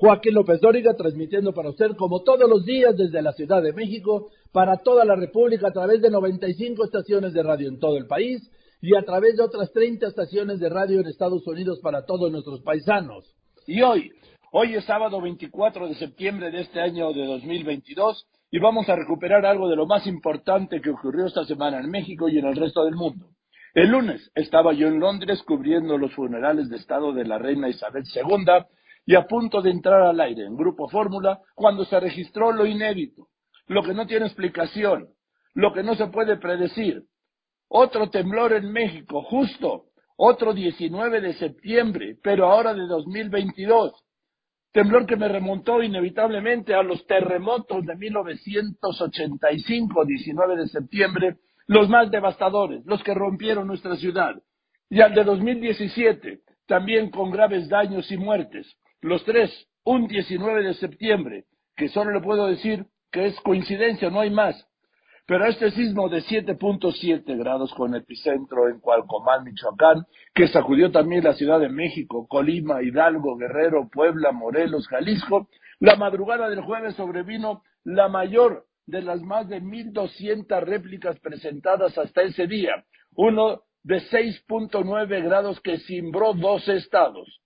Joaquín López Dóriga, transmitiendo para usted como todos los días desde la Ciudad de México, para toda la República a través de 95 estaciones de radio en todo el país y a través de otras 30 estaciones de radio en Estados Unidos para todos nuestros paisanos. Y hoy, hoy es sábado 24 de septiembre de este año de 2022 y vamos a recuperar algo de lo más importante que ocurrió esta semana en México y en el resto del mundo. El lunes estaba yo en Londres cubriendo los funerales de Estado de la reina Isabel II y a punto de entrar al aire en Grupo Fórmula cuando se registró lo inédito, lo que no tiene explicación, lo que no se puede predecir. Otro temblor en México, justo, otro 19 de septiembre, pero ahora de 2022. Temblor que me remontó inevitablemente a los terremotos de 1985, 19 de septiembre, los más devastadores, los que rompieron nuestra ciudad, y al de 2017, también con graves daños y muertes. Los tres, un 19 de septiembre, que solo le puedo decir que es coincidencia, no hay más. Pero este sismo de 7.7 grados con epicentro en Cualcomán, Michoacán, que sacudió también la Ciudad de México, Colima, Hidalgo, Guerrero, Puebla, Morelos, Jalisco, la madrugada del jueves sobrevino la mayor de las más de 1.200 réplicas presentadas hasta ese día, uno de 6.9 grados que cimbró dos estados.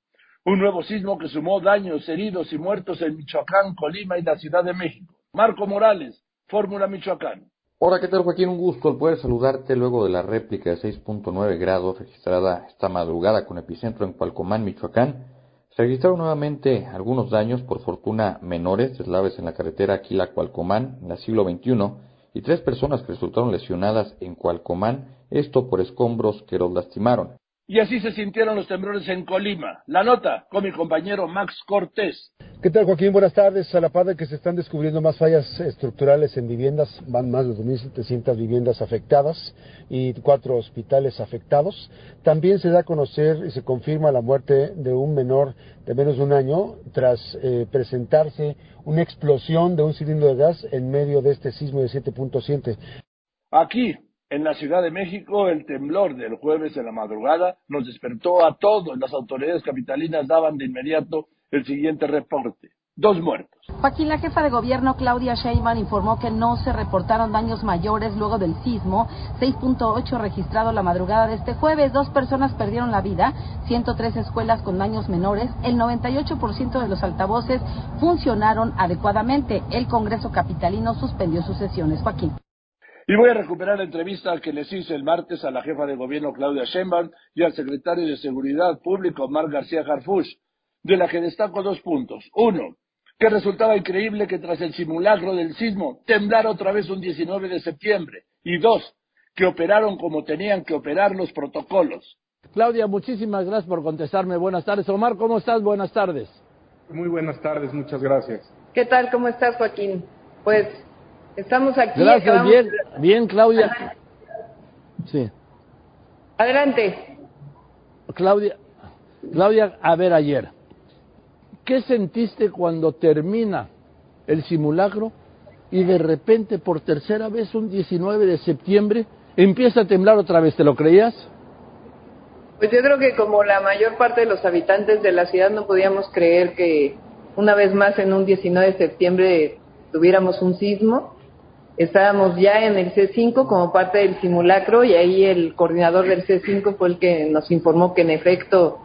Un nuevo sismo que sumó daños, heridos y muertos en Michoacán, Colima y la Ciudad de México. Marco Morales, Fórmula Michoacán. Hola, ¿qué tal Joaquín? Un gusto el poder saludarte luego de la réplica de 6.9 grados registrada esta madrugada con epicentro en Cualcomán, Michoacán. Se registraron nuevamente algunos daños, por fortuna menores, deslaves en la carretera Aquila-Cualcomán en el siglo XXI y tres personas que resultaron lesionadas en Cualcomán, esto por escombros que los lastimaron. Y así se sintieron los temblores en Colima. La nota con mi compañero Max Cortés. ¿Qué tal, Joaquín? Buenas tardes. A la par de que se están descubriendo más fallas estructurales en viviendas, van más de 2.700 viviendas afectadas y cuatro hospitales afectados. También se da a conocer y se confirma la muerte de un menor de menos de un año tras eh, presentarse una explosión de un cilindro de gas en medio de este sismo de 7.7. Aquí, en la Ciudad de México, el temblor del jueves en la madrugada nos despertó a todos. Las autoridades capitalinas daban de inmediato el siguiente reporte. Dos muertos. Joaquín, la jefa de gobierno Claudia Sheinbaum informó que no se reportaron daños mayores luego del sismo 6.8 registrado la madrugada de este jueves. Dos personas perdieron la vida, 103 escuelas con daños menores, el 98% de los altavoces funcionaron adecuadamente. El Congreso capitalino suspendió sus sesiones. Joaquín. Y voy a recuperar la entrevista que les hice el martes a la jefa de gobierno Claudia Sheinbaum y al secretario de Seguridad Público Omar García Harfush, de la que destaco dos puntos. Uno, que resultaba increíble que tras el simulacro del sismo temblara otra vez un 19 de septiembre. Y dos, que operaron como tenían que operar los protocolos. Claudia, muchísimas gracias por contestarme. Buenas tardes. Omar, ¿cómo estás? Buenas tardes. Muy buenas tardes, muchas gracias. ¿Qué tal? ¿Cómo estás, Joaquín? Pues Estamos aquí. Gracias, bien, bien, Claudia. Sí. Adelante. Claudia, Claudia, a ver ayer, ¿qué sentiste cuando termina el simulacro y de repente por tercera vez un 19 de septiembre empieza a temblar otra vez? ¿Te lo creías? Pues yo creo que como la mayor parte de los habitantes de la ciudad no podíamos creer que una vez más en un 19 de septiembre tuviéramos un sismo estábamos ya en el C5 como parte del simulacro y ahí el coordinador del C5 fue el que nos informó que en efecto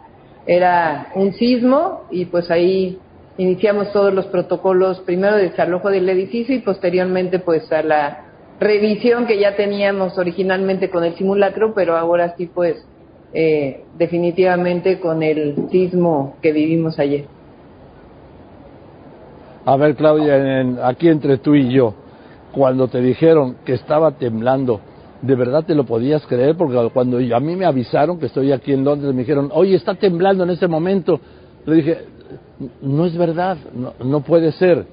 era un sismo y pues ahí iniciamos todos los protocolos primero de desalojo del edificio y posteriormente pues a la revisión que ya teníamos originalmente con el simulacro pero ahora sí pues eh, definitivamente con el sismo que vivimos ayer. A ver Claudia, aquí entre tú y yo, cuando te dijeron que estaba temblando, ¿de verdad te lo podías creer? Porque cuando a mí me avisaron que estoy aquí en Londres, me dijeron, oye, está temblando en ese momento. Le dije, no es verdad, no, puede ser.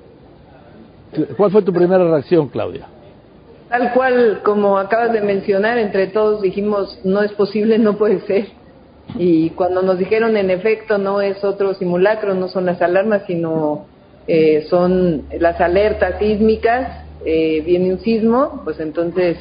¿Cuál fue tu primera reacción, Claudia? Tal cual como acabas de mencionar, entre todos dijimos, no es posible, no puede ser. Y cuando nos dijeron, en efecto, no es otro simulacro, no son las alarmas, sino eh, son las alertas sísmicas, eh, viene un sismo, pues entonces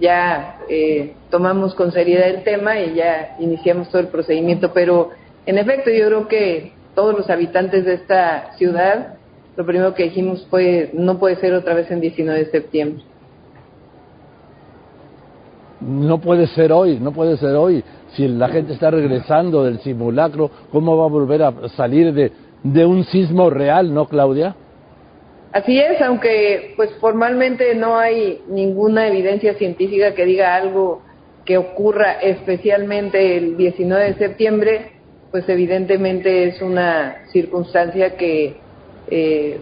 ya eh, tomamos con seriedad el tema y ya iniciamos todo el procedimiento. Pero en efecto, yo creo que todos los habitantes de esta ciudad, lo primero que dijimos fue, no puede ser otra vez en 19 de septiembre. No puede ser hoy, no puede ser hoy. Si la gente está regresando del simulacro, ¿cómo va a volver a salir de, de un sismo real, no, Claudia? Así es, aunque pues formalmente no hay ninguna evidencia científica que diga algo que ocurra especialmente el 19 de septiembre, pues evidentemente es una circunstancia que eh,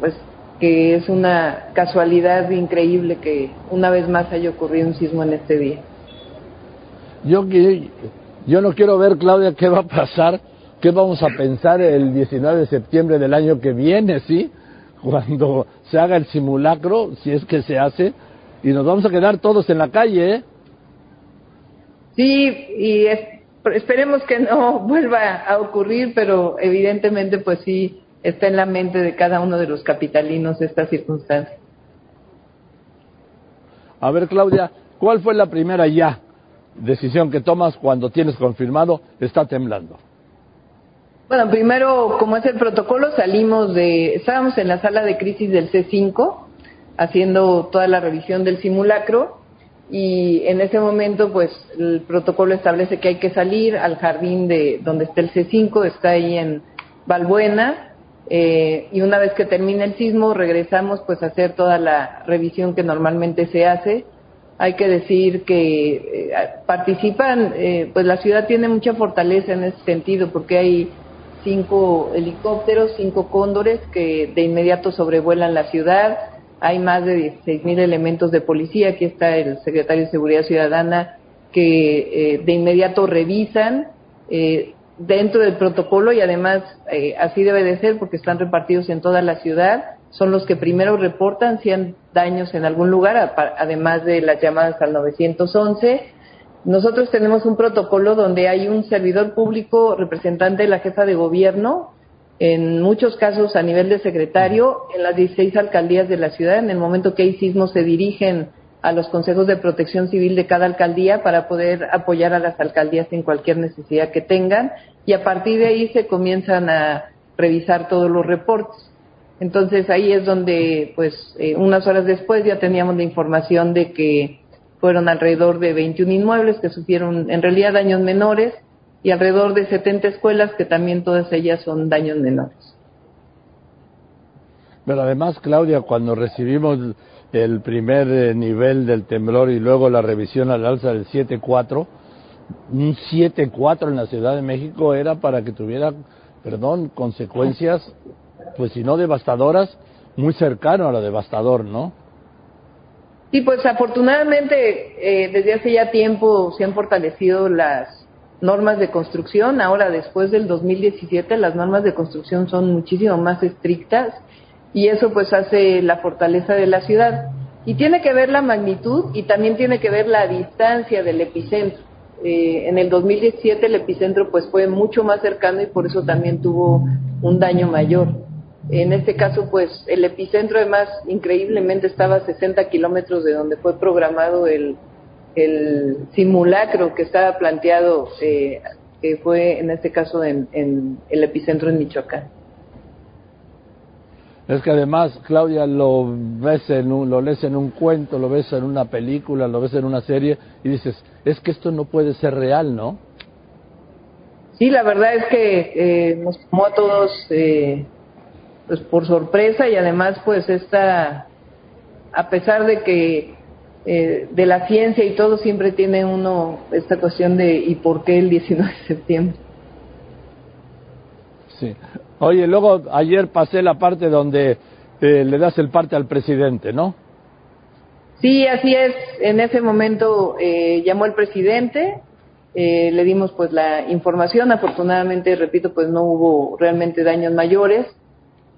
pues que es una casualidad increíble que una vez más haya ocurrido un sismo en este día. Yo, yo no quiero ver, Claudia, qué va a pasar, qué vamos a pensar el 19 de septiembre del año que viene, ¿sí? Cuando se haga el simulacro, si es que se hace, y nos vamos a quedar todos en la calle, ¿eh? Sí, y esperemos que no vuelva a ocurrir, pero evidentemente, pues sí, está en la mente de cada uno de los capitalinos esta circunstancia. A ver, Claudia, ¿cuál fue la primera ya decisión que tomas cuando tienes confirmado está temblando? Bueno, primero, como es el protocolo, salimos de, estábamos en la sala de crisis del C5 haciendo toda la revisión del simulacro y en ese momento, pues, el protocolo establece que hay que salir al jardín de donde está el C5, está ahí en Balbuena, eh, y una vez que termine el sismo regresamos pues a hacer toda la revisión que normalmente se hace. Hay que decir que eh, participan, eh, pues la ciudad tiene mucha fortaleza en ese sentido porque hay cinco helicópteros, cinco cóndores que de inmediato sobrevuelan la ciudad. Hay más de 16 mil elementos de policía. Aquí está el secretario de Seguridad Ciudadana que de inmediato revisan eh, dentro del protocolo y además eh, así debe de ser porque están repartidos en toda la ciudad. Son los que primero reportan si han daños en algún lugar, además de las llamadas al 911. Nosotros tenemos un protocolo donde hay un servidor público representante de la jefa de gobierno, en muchos casos a nivel de secretario, en las 16 alcaldías de la ciudad. En el momento que hay sismos se dirigen a los consejos de protección civil de cada alcaldía para poder apoyar a las alcaldías en cualquier necesidad que tengan y a partir de ahí se comienzan a revisar todos los reportes. Entonces ahí es donde, pues, eh, unas horas después ya teníamos la información de que fueron alrededor de 21 inmuebles que sufrieron en realidad daños menores y alrededor de 70 escuelas que también todas ellas son daños menores. Pero además, Claudia, cuando recibimos el primer eh, nivel del temblor y luego la revisión al alza del 7.4, un 7.4 en la Ciudad de México era para que tuviera, perdón, consecuencias, pues si no devastadoras, muy cercano a lo devastador, ¿no? Sí, pues afortunadamente eh, desde hace ya tiempo se han fortalecido las normas de construcción. Ahora, después del 2017, las normas de construcción son muchísimo más estrictas y eso pues hace la fortaleza de la ciudad. Y tiene que ver la magnitud y también tiene que ver la distancia del epicentro. Eh, en el 2017 el epicentro pues fue mucho más cercano y por eso también tuvo un daño mayor. En este caso pues el epicentro además increíblemente estaba a 60 kilómetros de donde fue programado el, el simulacro que estaba planteado, eh, que fue en este caso en, en el epicentro en Michoacán. Es que además, Claudia, lo ves en un, lo lees en un cuento, lo ves en una película, lo ves en una serie y dices, es que esto no puede ser real, ¿no? Sí, la verdad es que eh, nos tomó a todos eh, pues por sorpresa y además pues esta, a pesar de que eh, de la ciencia y todo siempre tiene uno esta cuestión de ¿y por qué el 19 de septiembre? Sí. Oye, luego ayer pasé la parte donde eh, le das el parte al presidente, ¿no? Sí, así es. En ese momento eh, llamó el presidente, eh, le dimos pues la información. Afortunadamente, repito, pues no hubo realmente daños mayores.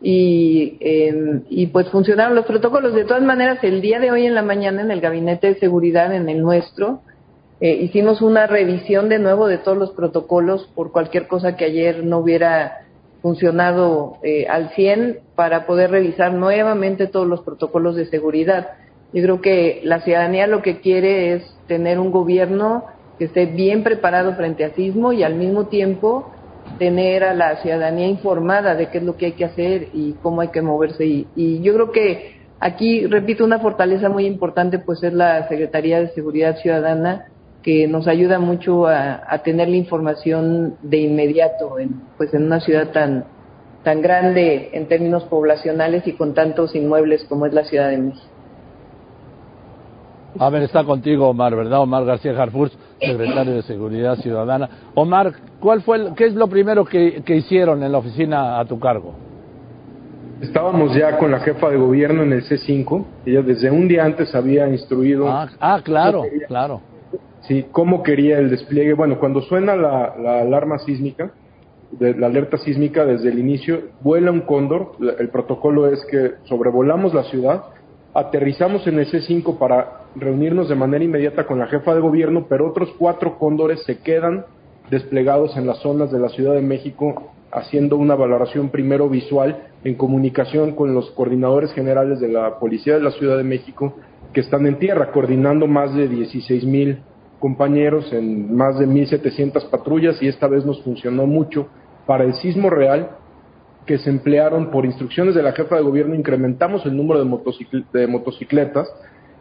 Y, eh, y pues funcionaron los protocolos. De todas maneras, el día de hoy en la mañana en el gabinete de seguridad, en el nuestro, eh, hicimos una revisión de nuevo de todos los protocolos por cualquier cosa que ayer no hubiera funcionado eh, al 100 para poder revisar nuevamente todos los protocolos de seguridad. Yo creo que la ciudadanía lo que quiere es tener un gobierno que esté bien preparado frente a sismo y al mismo tiempo tener a la ciudadanía informada de qué es lo que hay que hacer y cómo hay que moverse. Y, y yo creo que aquí, repito, una fortaleza muy importante pues es la Secretaría de Seguridad Ciudadana que nos ayuda mucho a, a tener la información de inmediato en, pues en una ciudad tan, tan grande en términos poblacionales y con tantos inmuebles como es la Ciudad de México. A ver, está contigo Omar, ¿verdad? Omar García Harfurs, secretario de Seguridad Ciudadana. Omar, ¿cuál fue el, ¿qué es lo primero que, que hicieron en la oficina a tu cargo? Estábamos ya con la jefa de gobierno en el C5. Ella desde un día antes había instruido. Ah, ah claro, claro. Sí, cómo quería el despliegue. Bueno, cuando suena la, la alarma sísmica, de, la alerta sísmica desde el inicio, vuela un cóndor. El protocolo es que sobrevolamos la ciudad, aterrizamos en el C5 para reunirnos de manera inmediata con la jefa de gobierno, pero otros cuatro cóndores se quedan desplegados en las zonas de la Ciudad de México haciendo una valoración primero visual en comunicación con los coordinadores generales de la Policía de la Ciudad de México que están en tierra, coordinando más de 16 mil compañeros en más de 1.700 patrullas y esta vez nos funcionó mucho. Para el sismo real que se emplearon por instrucciones de la jefa de gobierno, incrementamos el número de, motocicl de motocicletas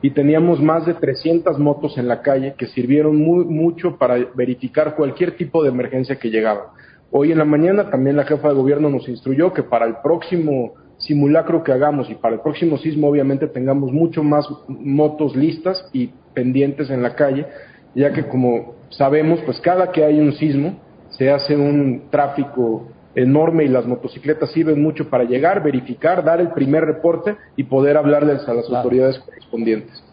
y teníamos más de 300 motos en la calle que sirvieron muy, mucho para verificar cualquier tipo de emergencia que llegaba. Hoy en la mañana también la jefa de gobierno nos instruyó que para el próximo simulacro que hagamos y para el próximo sismo obviamente tengamos mucho más motos listas y pendientes en la calle, ya que como sabemos, pues cada que hay un sismo se hace un tráfico enorme y las motocicletas sirven mucho para llegar, verificar, dar el primer reporte y poder hablarles a las claro. autoridades correspondientes.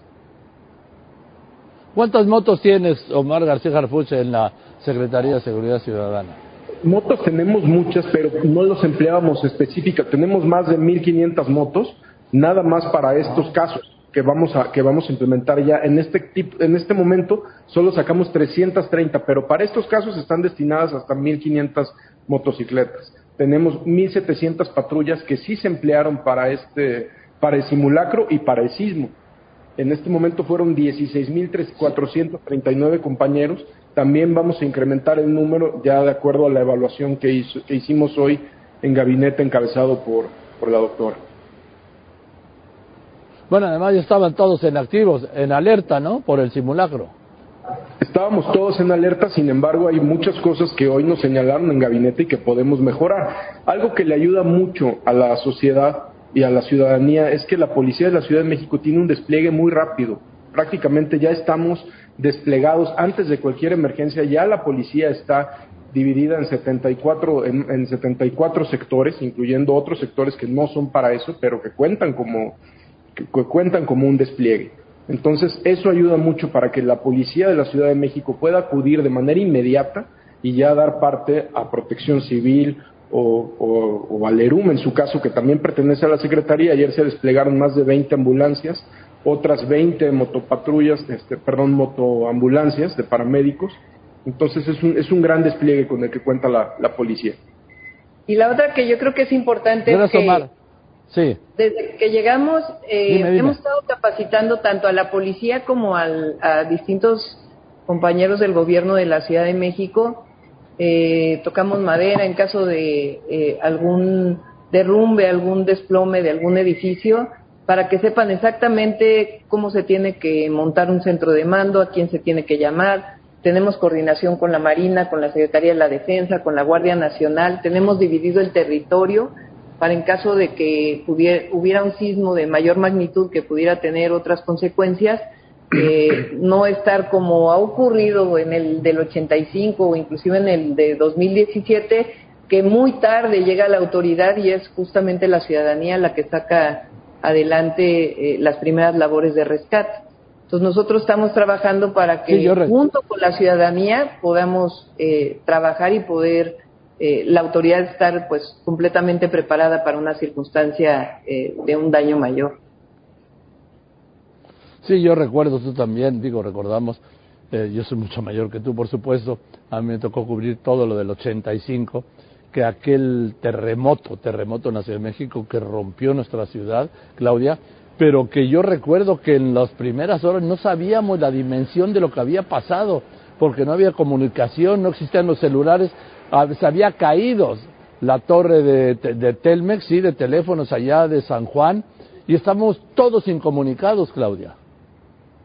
¿Cuántas motos tienes, Omar García Jarfuch, en la Secretaría de Seguridad Ciudadana? Motos tenemos muchas, pero no los empleábamos específicas. Tenemos más de 1.500 motos, nada más para estos casos que vamos a que vamos a implementar ya en este tipo, en este momento solo sacamos 330, pero para estos casos están destinadas hasta 1500 motocicletas. Tenemos 1.700 patrullas que sí se emplearon para, este, para el simulacro y para el sismo. En este momento fueron 16.439 compañeros. También vamos a incrementar el número ya de acuerdo a la evaluación que, hizo, que hicimos hoy en gabinete encabezado por, por la doctora. Bueno, además ya estaban todos en activos, en alerta, ¿no? Por el simulacro. Estábamos todos en alerta, sin embargo, hay muchas cosas que hoy nos señalaron en gabinete y que podemos mejorar. Algo que le ayuda mucho a la sociedad y a la ciudadanía es que la Policía de la Ciudad de México tiene un despliegue muy rápido. Prácticamente ya estamos desplegados antes de cualquier emergencia, ya la policía está dividida en 74, en, en 74 sectores, incluyendo otros sectores que no son para eso, pero que cuentan como, que, que cuentan como un despliegue. Entonces, eso ayuda mucho para que la policía de la Ciudad de México pueda acudir de manera inmediata y ya dar parte a protección civil o, o, o al ERUM, en su caso, que también pertenece a la Secretaría. Ayer se desplegaron más de 20 ambulancias, otras 20 motopatrullas, este, perdón, motoambulancias de paramédicos. Entonces, es un, es un gran despliegue con el que cuenta la, la policía. Y la otra que yo creo que es importante es que... Omar. Sí. Desde que llegamos, eh, Dime, dime. hemos estado capacitando tanto a la policía como al, a distintos compañeros del gobierno de la Ciudad de México. Eh, tocamos madera en caso de eh, algún derrumbe, algún desplome de algún edificio, para que sepan exactamente cómo se tiene que montar un centro de mando, a quién se tiene que llamar. Tenemos coordinación con la Marina, con la Secretaría de la Defensa, con la Guardia Nacional. Tenemos dividido el territorio para en caso de que pudiera, hubiera un sismo de mayor magnitud que pudiera tener otras consecuencias, eh, no estar como ha ocurrido en el del 85 o inclusive en el de 2017, que muy tarde llega la autoridad y es justamente la ciudadanía la que saca adelante eh, las primeras labores de rescate. Entonces nosotros estamos trabajando para que Sí, junto con la ciudadanía podamos eh, trabajar y poder eh, la autoridad estar pues completamente preparada para una circunstancia eh, de un daño mayor. Sí, yo recuerdo, tú también, digo, recordamos, eh, yo soy mucho mayor que tú, por supuesto, a mí me tocó cubrir todo lo del 85, que aquel terremoto, terremoto en la Ciudad de México que rompió nuestra ciudad, Claudia, pero que yo recuerdo que en las primeras horas no sabíamos la dimensión de lo que había pasado, porque no había comunicación, no existían los celulares, se había caído la torre de, de Telmex, sí, de teléfonos allá de San Juan, y estamos todos incomunicados, Claudia.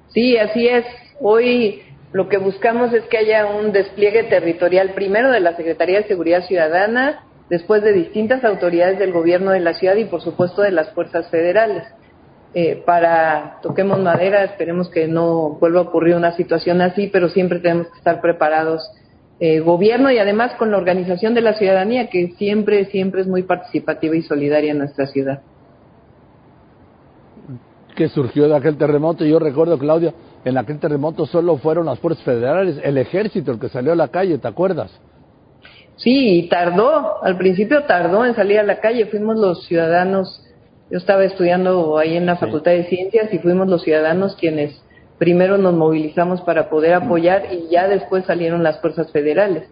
Sí, así es. Hoy lo que buscamos es que haya un despliegue territorial primero de la Secretaría de Seguridad Ciudadana, después de distintas autoridades del gobierno de la ciudad y por supuesto de las fuerzas federales. Eh, para, toquemos madera, esperemos que no vuelva a ocurrir una situación así, pero siempre tenemos que estar preparados eh, gobierno y además con la organización de la ciudadanía, que siempre, siempre es muy participativa y solidaria en nuestra ciudad. Que surgió de aquel terremoto, yo recuerdo, Claudia, en aquel terremoto solo fueron las fuerzas federales, el ejército el que salió a la calle, ¿te acuerdas? Sí, y tardó, al principio tardó en salir a la calle, fuimos los ciudadanos, yo estaba estudiando ahí en la Facultad de Ciencias y fuimos los ciudadanos quienes primero nos movilizamos para poder apoyar y ya después salieron las fuerzas federales.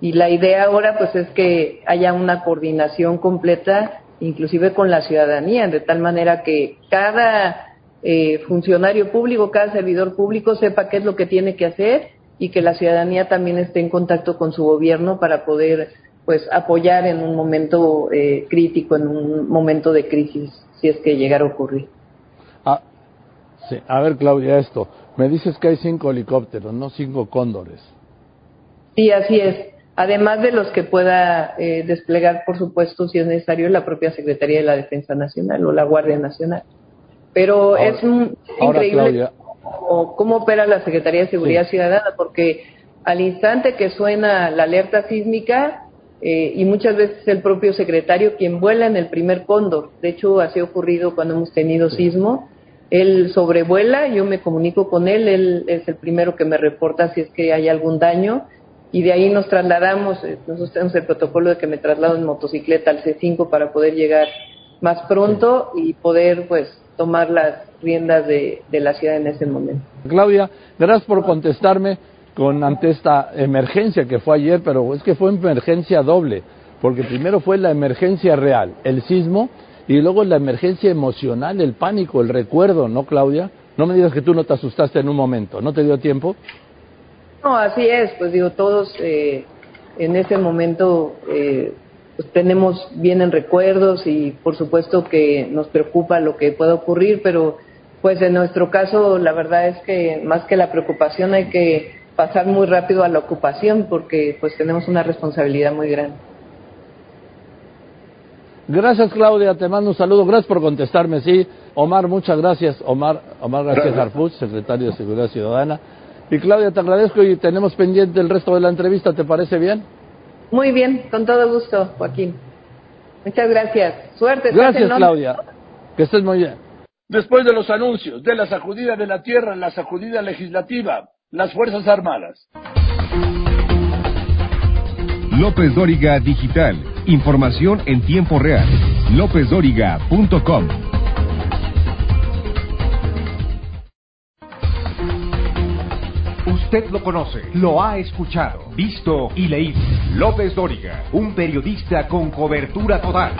Y la idea ahora pues es que haya una coordinación completa, inclusive con la ciudadanía, de tal manera que cada eh, funcionario público, cada servidor público sepa qué es lo que tiene que hacer y que la ciudadanía también esté en contacto con su gobierno para poder pues apoyar en un momento eh, crítico, en un momento de crisis, si es que llegara a ocurrir. Sí, a ver Claudia, esto. Me dices que hay cinco helicópteros, no cinco cóndores. Sí, así es. Además de los que pueda eh, desplegar, por supuesto, si es necesario, la propia Secretaría de la Defensa Nacional o la Guardia Nacional. Pero es increíble cómo, opera la Secretaría de Seguridad Ciudadana, porque al instante que suena la alerta sísmica, eh, y muchas veces el propio secretario quien vuela en el primer cóndor. De hecho, así ha ocurrido cuando hemos tenido sismo él sobrevuela, yo me comunico con él, él es el primero que me reporta si es que hay algún daño y de ahí nos trasladamos, eh, nosotros tenemos el protocolo de que me traslado en motocicleta al C5 para poder llegar más pronto y poder pues tomar las riendas de, de la ciudad en ese momento. Claudia, gracias por contestarme con ante esta emergencia que fue ayer, pero es que fue emergencia doble, porque primero fue la emergencia real, el sismo, y luego la emergencia emocional, el pánico, el recuerdo, ¿no, Claudia? No me digas que tú no te asustaste en un momento, ¿no te dio tiempo? No, así es, pues digo, todos eh, en ese momento eh, pues tenemos, recuerdos y por supuesto que nos preocupa lo que pueda ocurrir, pero pues en nuestro caso la verdad es que más que la preocupación hay que pasar muy rápido a la ocupación porque pues tenemos una responsabilidad muy grande. Gracias, Claudia. Te mando un saludo. Gracias por contestarme. Sí, Omar, muchas gracias. Omar, Omar García Harfuch, secretario de Seguridad Ciudadana. Y Claudia, te agradezco y tenemos pendiente el resto de la entrevista. ¿Te parece bien? Muy bien, con todo gusto, Joaquín. Muchas gracias. Suerte. Gracias, Claudia. Que estés muy bien. Después de los anuncios de la sacudida de la tierra, la sacudida legislativa, las Fuerzas Armadas. López Dóriga Digital. Información en tiempo real. LópezDóriga.com. Usted lo conoce, lo ha escuchado, visto y leído. López Dóriga, un periodista con cobertura total.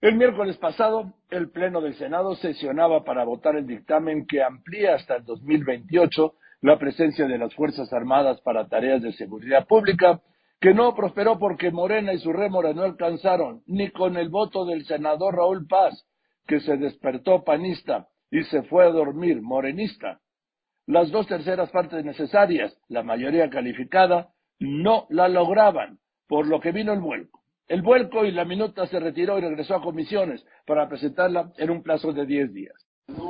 El miércoles pasado, el Pleno del Senado sesionaba para votar el dictamen que amplía hasta el 2028 la presencia de las Fuerzas Armadas para tareas de seguridad pública, que no prosperó porque Morena y su rémora no alcanzaron ni con el voto del senador Raúl Paz, que se despertó panista y se fue a dormir morenista. Las dos terceras partes necesarias, la mayoría calificada, no la lograban, por lo que vino el vuelco. El vuelco y la minuta se retiró y regresó a comisiones para presentarla en un plazo de diez días.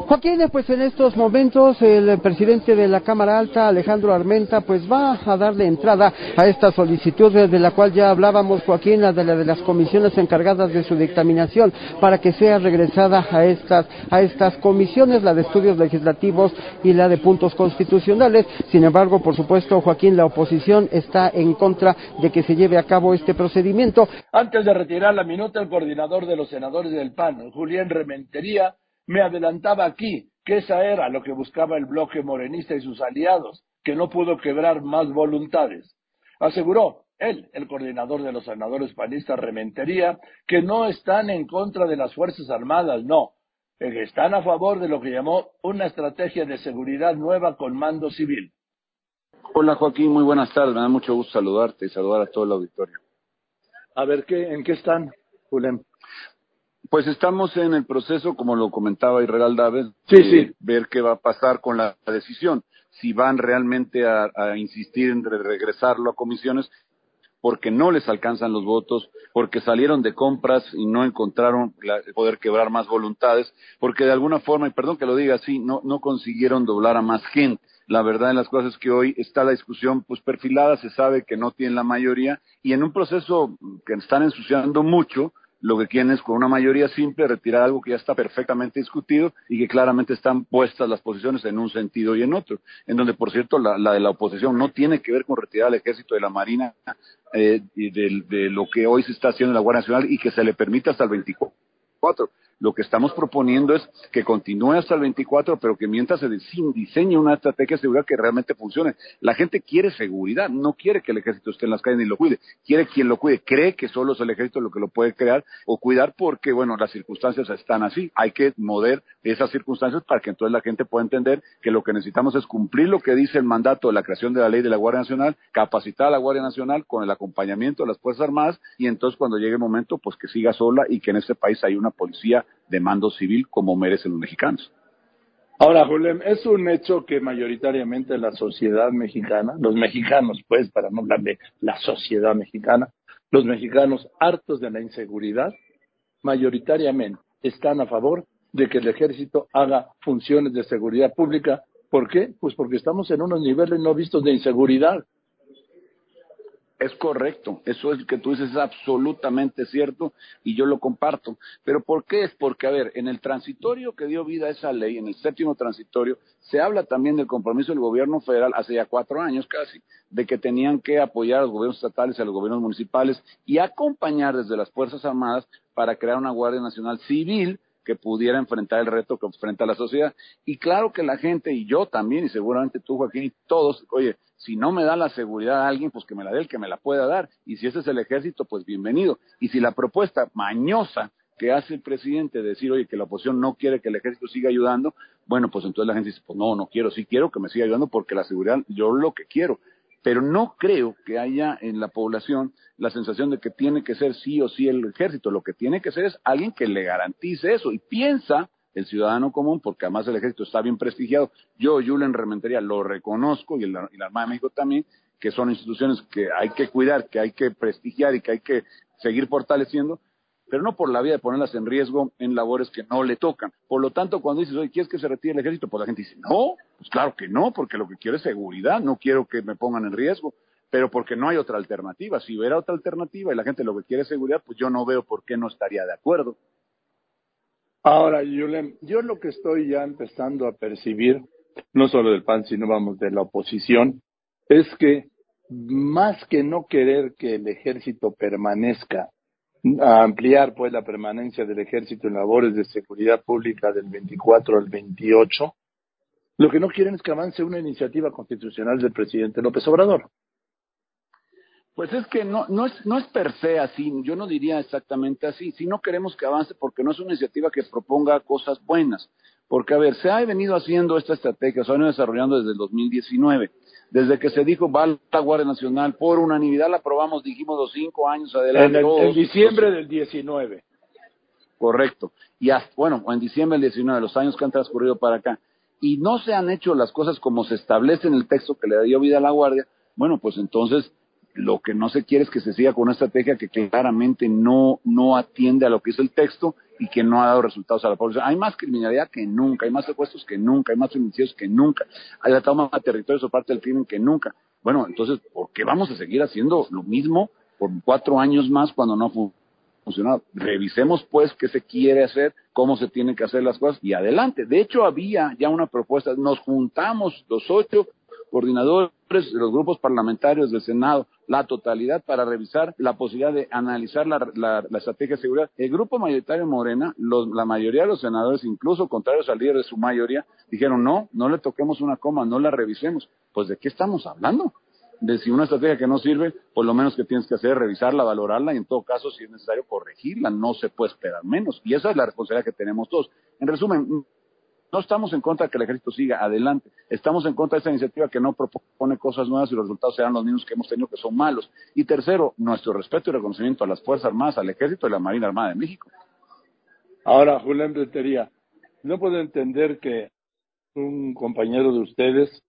Joaquín, pues en estos momentos el presidente de la Cámara Alta, Alejandro Armenta, pues va a darle entrada a esta solicitud de la cual ya hablábamos, Joaquín, la de, la de las comisiones encargadas de su dictaminación, para que sea regresada a estas, a estas comisiones, la de estudios legislativos y la de puntos constitucionales. Sin embargo, por supuesto, Joaquín, la oposición está en contra de que se lleve a cabo este procedimiento. Antes de retirar la minuta, el coordinador de los senadores del PAN, Julián Rementería, me adelantaba aquí que esa era lo que buscaba el bloque morenista y sus aliados, que no pudo quebrar más voluntades. Aseguró él, el coordinador de los senadores panistas Rementería, que no están en contra de las Fuerzas Armadas, no, que están a favor de lo que llamó una estrategia de seguridad nueva con mando civil. Hola Joaquín, muy buenas tardes, me da mucho gusto saludarte y saludar a todo el auditorio. A ver, ¿qué, ¿en qué están? Pues estamos en el proceso, como lo comentaba Israel Dávez, sí, sí. ver qué va a pasar con la decisión. Si van realmente a, a insistir en regresarlo a comisiones, porque no les alcanzan los votos, porque salieron de compras y no encontraron la, poder quebrar más voluntades, porque de alguna forma, y perdón que lo diga así, no, no consiguieron doblar a más gente. La verdad en las cosas es que hoy está la discusión pues perfilada, se sabe que no tienen la mayoría y en un proceso que están ensuciando mucho, lo que quieren es con una mayoría simple retirar algo que ya está perfectamente discutido y que claramente están puestas las posiciones en un sentido y en otro. En donde, por cierto, la, de la oposición no tiene que ver con retirar al ejército de la Marina eh, de, de, lo que hoy se está haciendo en la Guardia Nacional y que se le permita hasta el 24. Lo que estamos proponiendo es que continúe hasta el 24, pero que mientras se diseñe una estrategia de seguridad que realmente funcione. La gente quiere seguridad, no quiere que el ejército esté en las calles ni lo cuide, quiere quien lo cuide, cree que solo es el ejército lo que lo puede crear o cuidar porque, bueno, las circunstancias están así. Hay que mover esas circunstancias para que entonces la gente pueda entender que lo que necesitamos es cumplir lo que dice el mandato de la creación de la ley de la Guardia Nacional, capacitar a la Guardia Nacional con el acompañamiento de las Fuerzas Armadas y entonces cuando llegue el momento, pues que siga sola y que en este país hay una policía de mando civil como merecen los mexicanos. Ahora, Julián, es un hecho que mayoritariamente la sociedad mexicana, los mexicanos, pues, para no hablar de la sociedad mexicana, los mexicanos hartos de la inseguridad, mayoritariamente están a favor de que el ejército haga funciones de seguridad pública. ¿Por qué? Pues porque estamos en unos niveles no vistos de inseguridad. Es correcto, eso es que tú dices es absolutamente cierto y yo lo comparto. Pero ¿por qué? Es porque, a ver, en el transitorio que dio vida a esa ley, en el séptimo transitorio, se habla también del compromiso del gobierno federal hace ya cuatro años casi, de que tenían que apoyar a los gobiernos estatales y a los gobiernos municipales y acompañar desde las Fuerzas Armadas para crear una Guardia Nacional Civil que pudiera enfrentar el reto que enfrenta la sociedad. Y claro que la gente, y yo también, y seguramente tú, Joaquín, y todos, oye, si no me da la seguridad a alguien, pues que me la dé el que me la pueda dar. Y si ese es el ejército, pues bienvenido. Y si la propuesta mañosa que hace el presidente de decir, oye, que la oposición no quiere que el ejército siga ayudando, bueno, pues entonces la gente dice, pues no, no quiero, sí quiero que me siga ayudando porque la seguridad, yo lo que quiero. Pero no creo que haya en la población la sensación de que tiene que ser sí o sí el ejército. Lo que tiene que ser es alguien que le garantice eso. Y piensa el ciudadano común, porque además el ejército está bien prestigiado. Yo, Julen Rementería, lo reconozco y, el, y la Armada de México también, que son instituciones que hay que cuidar, que hay que prestigiar y que hay que seguir fortaleciendo, pero no por la vía de ponerlas en riesgo en labores que no le tocan. Por lo tanto, cuando dices, oye, ¿quieres que se retire el ejército? Pues la gente dice, no, pues claro que no, porque lo que quiero es seguridad, no quiero que me pongan en riesgo, pero porque no hay otra alternativa. Si hubiera otra alternativa y la gente lo que quiere es seguridad, pues yo no veo por qué no estaría de acuerdo. Ahora, Yulem, yo lo que estoy ya empezando a percibir, no solo del PAN, sino vamos de la oposición, es que más que no querer que el ejército permanezca a ampliar pues la permanencia del ejército en labores de seguridad pública del 24 al 28, lo que no quieren es que avance una iniciativa constitucional del presidente López Obrador. Pues es que no, no, es, no es per se así, yo no diría exactamente así, si no queremos que avance porque no es una iniciativa que proponga cosas buenas, porque a ver, se ha venido haciendo esta estrategia, se ha venido desarrollando desde el 2019, desde que se dijo va la Guardia Nacional, por unanimidad la aprobamos, dijimos los cinco años adelante. En, el, en diciembre del 19. Correcto, y hasta, bueno, en diciembre del 19, los años que han transcurrido para acá, y no se han hecho las cosas como se establece en el texto que le dio vida a la Guardia, bueno, pues entonces lo que no se quiere es que se siga con una estrategia que claramente no, no atiende a lo que es el texto y que no ha dado resultados a la población. Hay más criminalidad que nunca, hay más secuestros que nunca, hay más feminicidios que nunca, hay la toma de territorios por parte del crimen que nunca. Bueno, entonces, ¿por qué vamos a seguir haciendo lo mismo por cuatro años más cuando no funcionado? Revisemos pues qué se quiere hacer, cómo se tienen que hacer las cosas y adelante. De hecho, había ya una propuesta, nos juntamos los ocho coordinadores de los grupos parlamentarios del Senado, la totalidad para revisar la posibilidad de analizar la, estrategia de seguridad. El grupo mayoritario Morena, los, la mayoría de los senadores, incluso contrarios al líder de su mayoría, dijeron no, no le toquemos una coma, no la revisemos. Pues de qué estamos hablando? De si una estrategia que no sirve, pues lo menos que tienes que hacer es revisarla, valorarla y en todo caso, si es necesario, corregirla. No se puede esperar menos. Y esa es la responsabilidad que tenemos todos. En resumen, no estamos en contra de que el ejército siga adelante. Estamos en contra de esta iniciativa que no propone cosas nuevas y los resultados serán los mismos que hemos tenido, que son malos. Y tercero, nuestro respeto y reconocimiento a las Fuerzas Armadas, al Ejército y a la Marina Armada de México. Ahora, Julián Bretería, no puedo entender que un compañero de ustedes,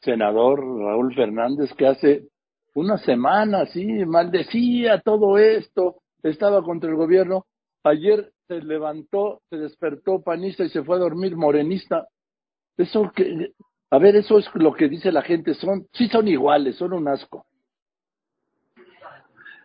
senador Raúl Fernández, que hace una semana, sí, maldecía todo esto, estaba contra el gobierno, ayer se levantó, se despertó panista y se fue a dormir morenista. Eso que, a ver, eso es lo que dice la gente, son, sí son iguales, son un asco.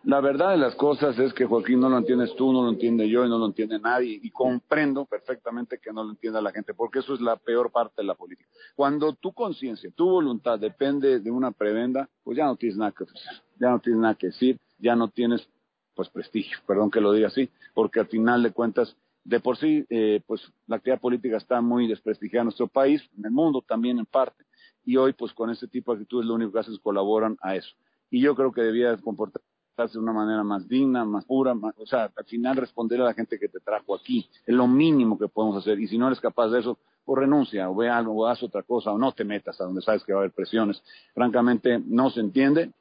La verdad de las cosas es que Joaquín no lo entiendes tú, no lo entiende yo y no lo entiende nadie. Y comprendo perfectamente que no lo entienda la gente, porque eso es la peor parte de la política. Cuando tu conciencia, tu voluntad depende de una prebenda, pues ya no tienes nada que hacer, ya no tienes nada que decir, ya no tienes pues prestigio, perdón que lo diga así, porque al final de cuentas, de por sí, eh, pues la actividad política está muy desprestigiada en nuestro país, en el mundo también en parte, y hoy pues con este tipo de actitudes lo único que hacen es colaboran a eso. Y yo creo que debía comportarse de una manera más digna, más pura, o sea, al final responder a la gente que te trajo aquí, es lo mínimo que podemos hacer, y si no eres capaz de eso, pues renuncia, o ve algo, o haz otra cosa, o no te metas a donde sabes que va a haber presiones. Francamente, no se entiende,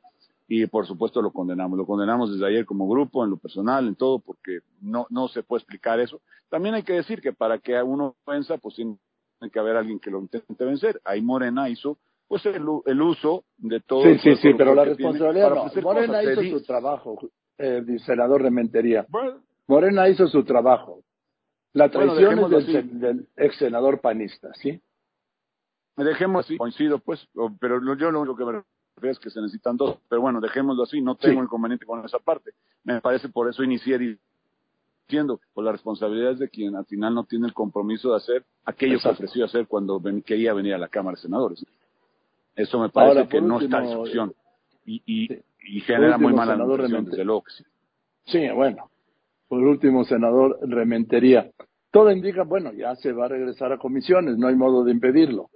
y por supuesto lo condenamos. Lo condenamos desde ayer como grupo, en lo personal, en todo, porque no, no se puede explicar eso. También hay que decir que para que uno venza, pues tiene que haber alguien que lo intente vencer. Ahí Morena hizo pues el, el uso de todo. Sí, sí, sí, pero la responsabilidad no. Morena hizo su trabajo, el senador Rementería. Morena hizo su trabajo. La traición es del, del, ex senador panista, ¿sí? Dejemos así, coincido, pues, pero yo lo que me que se necesitan dos, pero bueno, dejémoslo así, no tengo inconveniente con esa parte. Me parece por eso inicié diciendo, pues la responsabilidad es de quien al final no tiene el compromiso de hacer aquello que ofreció hacer cuando quería venir a la Cámara de Senadores. Eso me parece que no está en discusión y, y, genera muy mala impresión, desde luego que sí. Sí, bueno, por último, senador Rementería. Todo indica, bueno, ya se va a regresar a comisiones, no hay modo de impedirlo.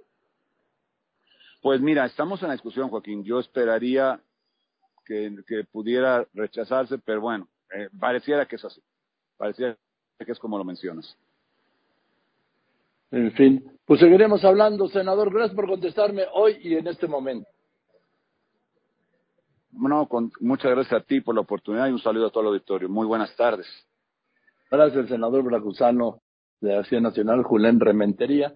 Pues mira, estamos en la discusión, Joaquín. Yo esperaría que, pudiera rechazarse, pero bueno, eh, pareciera que es así. Pareciera que es como lo mencionas. En fin, pues seguiremos hablando, senador. Gracias por contestarme hoy y en este momento. Bueno, con, muchas gracias a ti por la oportunidad y un saludo a todo el auditorio. Muy buenas tardes. Gracias, senador Bracusano de Acción Nacional, Julián Rementería.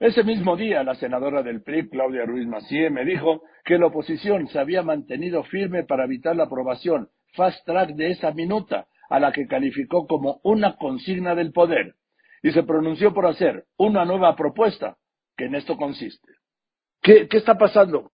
Ese mismo día, la senadora del PRI, Claudia Ruiz Macié, me dijo que la oposición se había mantenido firme para evitar la aprobación fast track de esa minuta, a la que calificó como una consigna del poder, y se pronunció por hacer una nueva propuesta, que en esto consiste. ¿Qué, qué está pasando?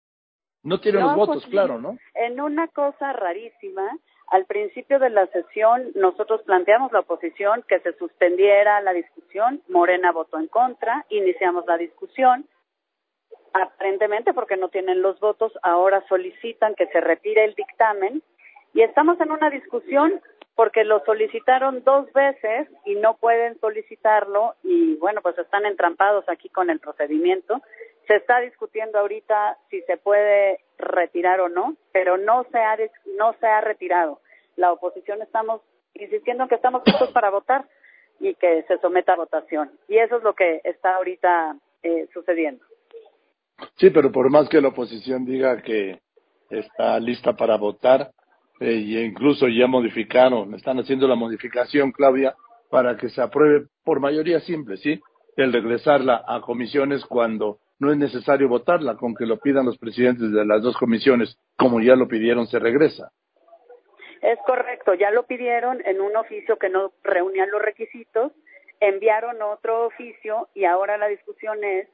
No tiene los votos, pues, claro, ¿no? En una cosa rarísima, al principio de la sesión nosotros planteamos la oposición que se suspendiera la discusión, Morena votó en contra, iniciamos la discusión, aparentemente porque no tienen los votos, ahora solicitan que se retire el dictamen y estamos en una discusión porque lo solicitaron dos veces y no pueden solicitarlo y bueno, pues están entrampados aquí con el procedimiento. Se está discutiendo ahorita si se puede retirar o no, pero no se ha no se ha retirado. La oposición estamos insistiendo en que estamos listos para votar y que se someta a votación. Y eso es lo que está ahorita eh, sucediendo. Sí, pero por más que la oposición diga que está lista para votar, eh, y incluso ya modificaron, están haciendo la modificación, Claudia, para que se apruebe por mayoría simple, ¿sí? El regresarla a comisiones cuando no es necesario votarla, con que lo pidan los presidentes de las dos comisiones, como ya lo pidieron, se regresa. Es correcto, ya lo pidieron en un oficio que no reunían los requisitos, enviaron otro oficio y ahora la discusión es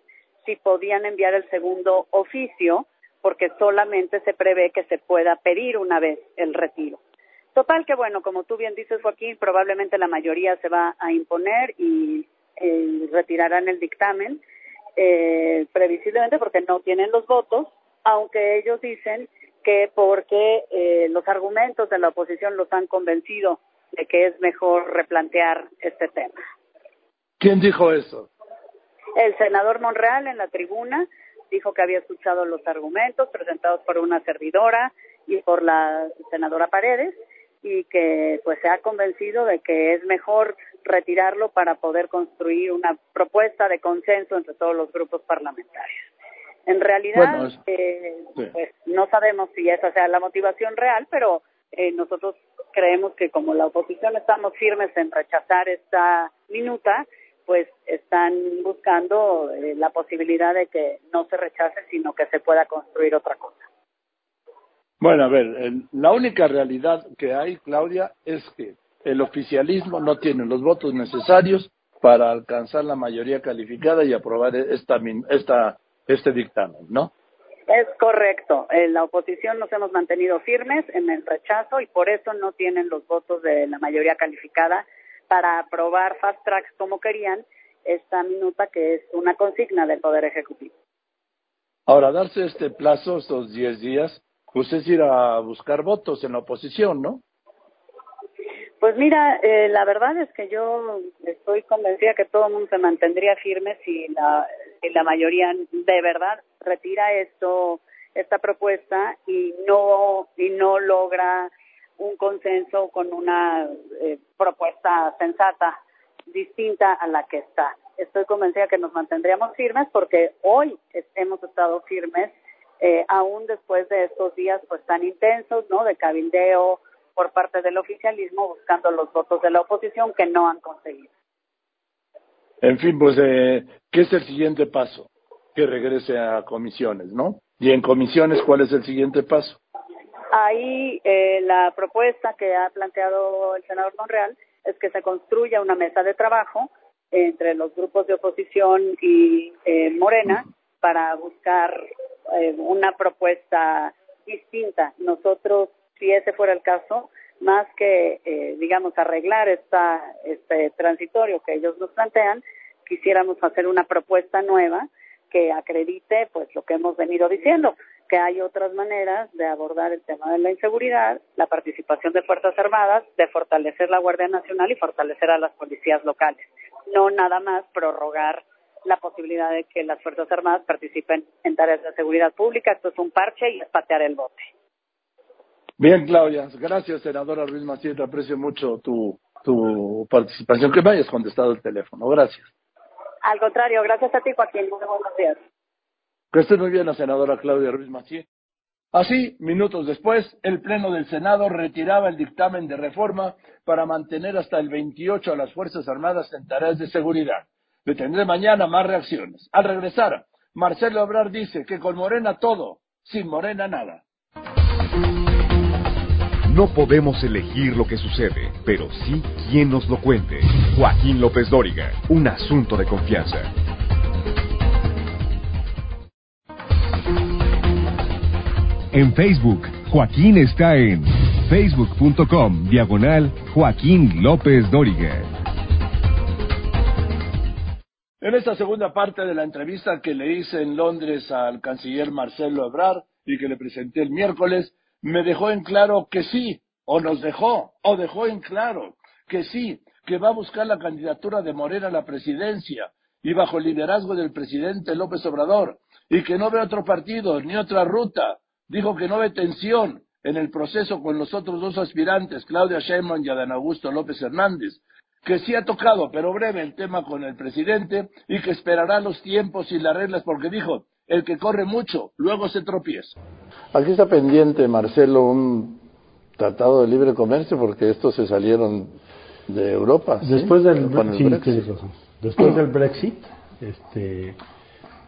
si podían enviar el segundo oficio, porque solamente se prevé que se pueda pedir una vez el retiro. Total que bueno, como tú bien dices Joaquín, probablemente la mayoría se va a imponer y eh, retirarán el dictamen, eh, previsiblemente porque no tienen los votos, aunque ellos dicen que porque eh, los argumentos de la oposición los han convencido de que es mejor replantear este tema. ¿Quién dijo eso? El senador Monreal en la tribuna dijo que había escuchado los argumentos presentados por una servidora y por la senadora Paredes y que pues se ha convencido de que es mejor retirarlo para poder construir una propuesta de consenso entre todos los grupos parlamentarios. En realidad, eh, pues no sabemos si esa sea la motivación real, pero eh, nosotros creemos que como la oposición estamos firmes en rechazar esta minuta, pues están buscando eh, la posibilidad de que no se rechace, sino que se pueda construir otra cosa. Bueno, a ver, la única realidad que hay, Claudia, es que el oficialismo no tiene los votos necesarios para alcanzar la mayoría calificada y aprobar esta, esta, este dictamen, ¿no? Es correcto. En la oposición nos hemos mantenido firmes en el rechazo y por eso no tienen los votos de la mayoría calificada para aprobar fast tracks como querían esta minuta que es una consigna del Poder Ejecutivo. Ahora, darse este plazo, estos 10 días, pues es ir a buscar votos en la oposición, ¿no? Pues mira, eh, la verdad es que yo estoy convencida que todo el mundo se mantendría firme si la, mayoría de verdad retira esto, esta propuesta y no y no logra un consenso con una eh, propuesta sensata distinta a la que está. Estoy convencida que nos mantendríamos firmes porque hoy hemos estado firmes eh, aún después de estos días pues tan intensos, ¿no? De cabildeo por parte del oficialismo buscando los votos de la oposición que no han conseguido. En fin, pues, eh, ¿qué es el siguiente paso? Que regrese a comisiones, ¿no? Y en comisiones, ¿cuál es el siguiente paso? Ahí eh, la propuesta que ha planteado el senador Monreal es que se construya una mesa de trabajo entre los grupos de oposición y eh, Morena para buscar eh, una propuesta distinta. Nosotros, si ese fuera el caso, más que, eh, digamos, arreglar esta, este transitorio que ellos nos plantean, quisiéramos hacer una propuesta nueva que acredite pues lo que hemos venido diciendo, que hay otras maneras de abordar el tema de la inseguridad, la participación de Fuerzas Armadas, de fortalecer la Guardia Nacional y fortalecer a las policías locales. No nada más prorrogar la posibilidad de que las Fuerzas Armadas participen en tareas de seguridad pública. Esto es un parche y es patear el bote. Bien, Claudia. Gracias, senadora Ruiz Maciel. Aprecio mucho tu, tu participación. Que me hayas contestado el teléfono. Gracias. Al contrario, gracias a ti, Joaquín. Muy buenos días. Que esté muy bien la senadora Claudia Ruiz Maciel. Así, minutos después, el Pleno del Senado retiraba el dictamen de reforma para mantener hasta el 28 a las Fuerzas Armadas en tareas de seguridad. Detendré mañana más reacciones. Al regresar, Marcelo Obrar dice que con Morena todo, sin Morena nada. No podemos elegir lo que sucede, pero sí quien nos lo cuente. Joaquín López Dóriga, un asunto de confianza. En Facebook, Joaquín está en facebook.com diagonal Joaquín López Dóriga. En esta segunda parte de la entrevista que le hice en Londres al canciller Marcelo Ebrard y que le presenté el miércoles, me dejó en claro que sí, o nos dejó, o dejó en claro que sí, que va a buscar la candidatura de Morena a la presidencia y bajo el liderazgo del presidente López Obrador, y que no ve otro partido ni otra ruta. Dijo que no ve tensión en el proceso con los otros dos aspirantes, Claudia Sheinbaum y Adán Augusto López Hernández, que sí ha tocado, pero breve, el tema con el presidente y que esperará los tiempos y las reglas porque dijo, el que corre mucho, luego se tropieza. Aquí está pendiente, Marcelo, un tratado de libre comercio porque estos se salieron de Europa. Después del, Brexit. Después del Brexit, este,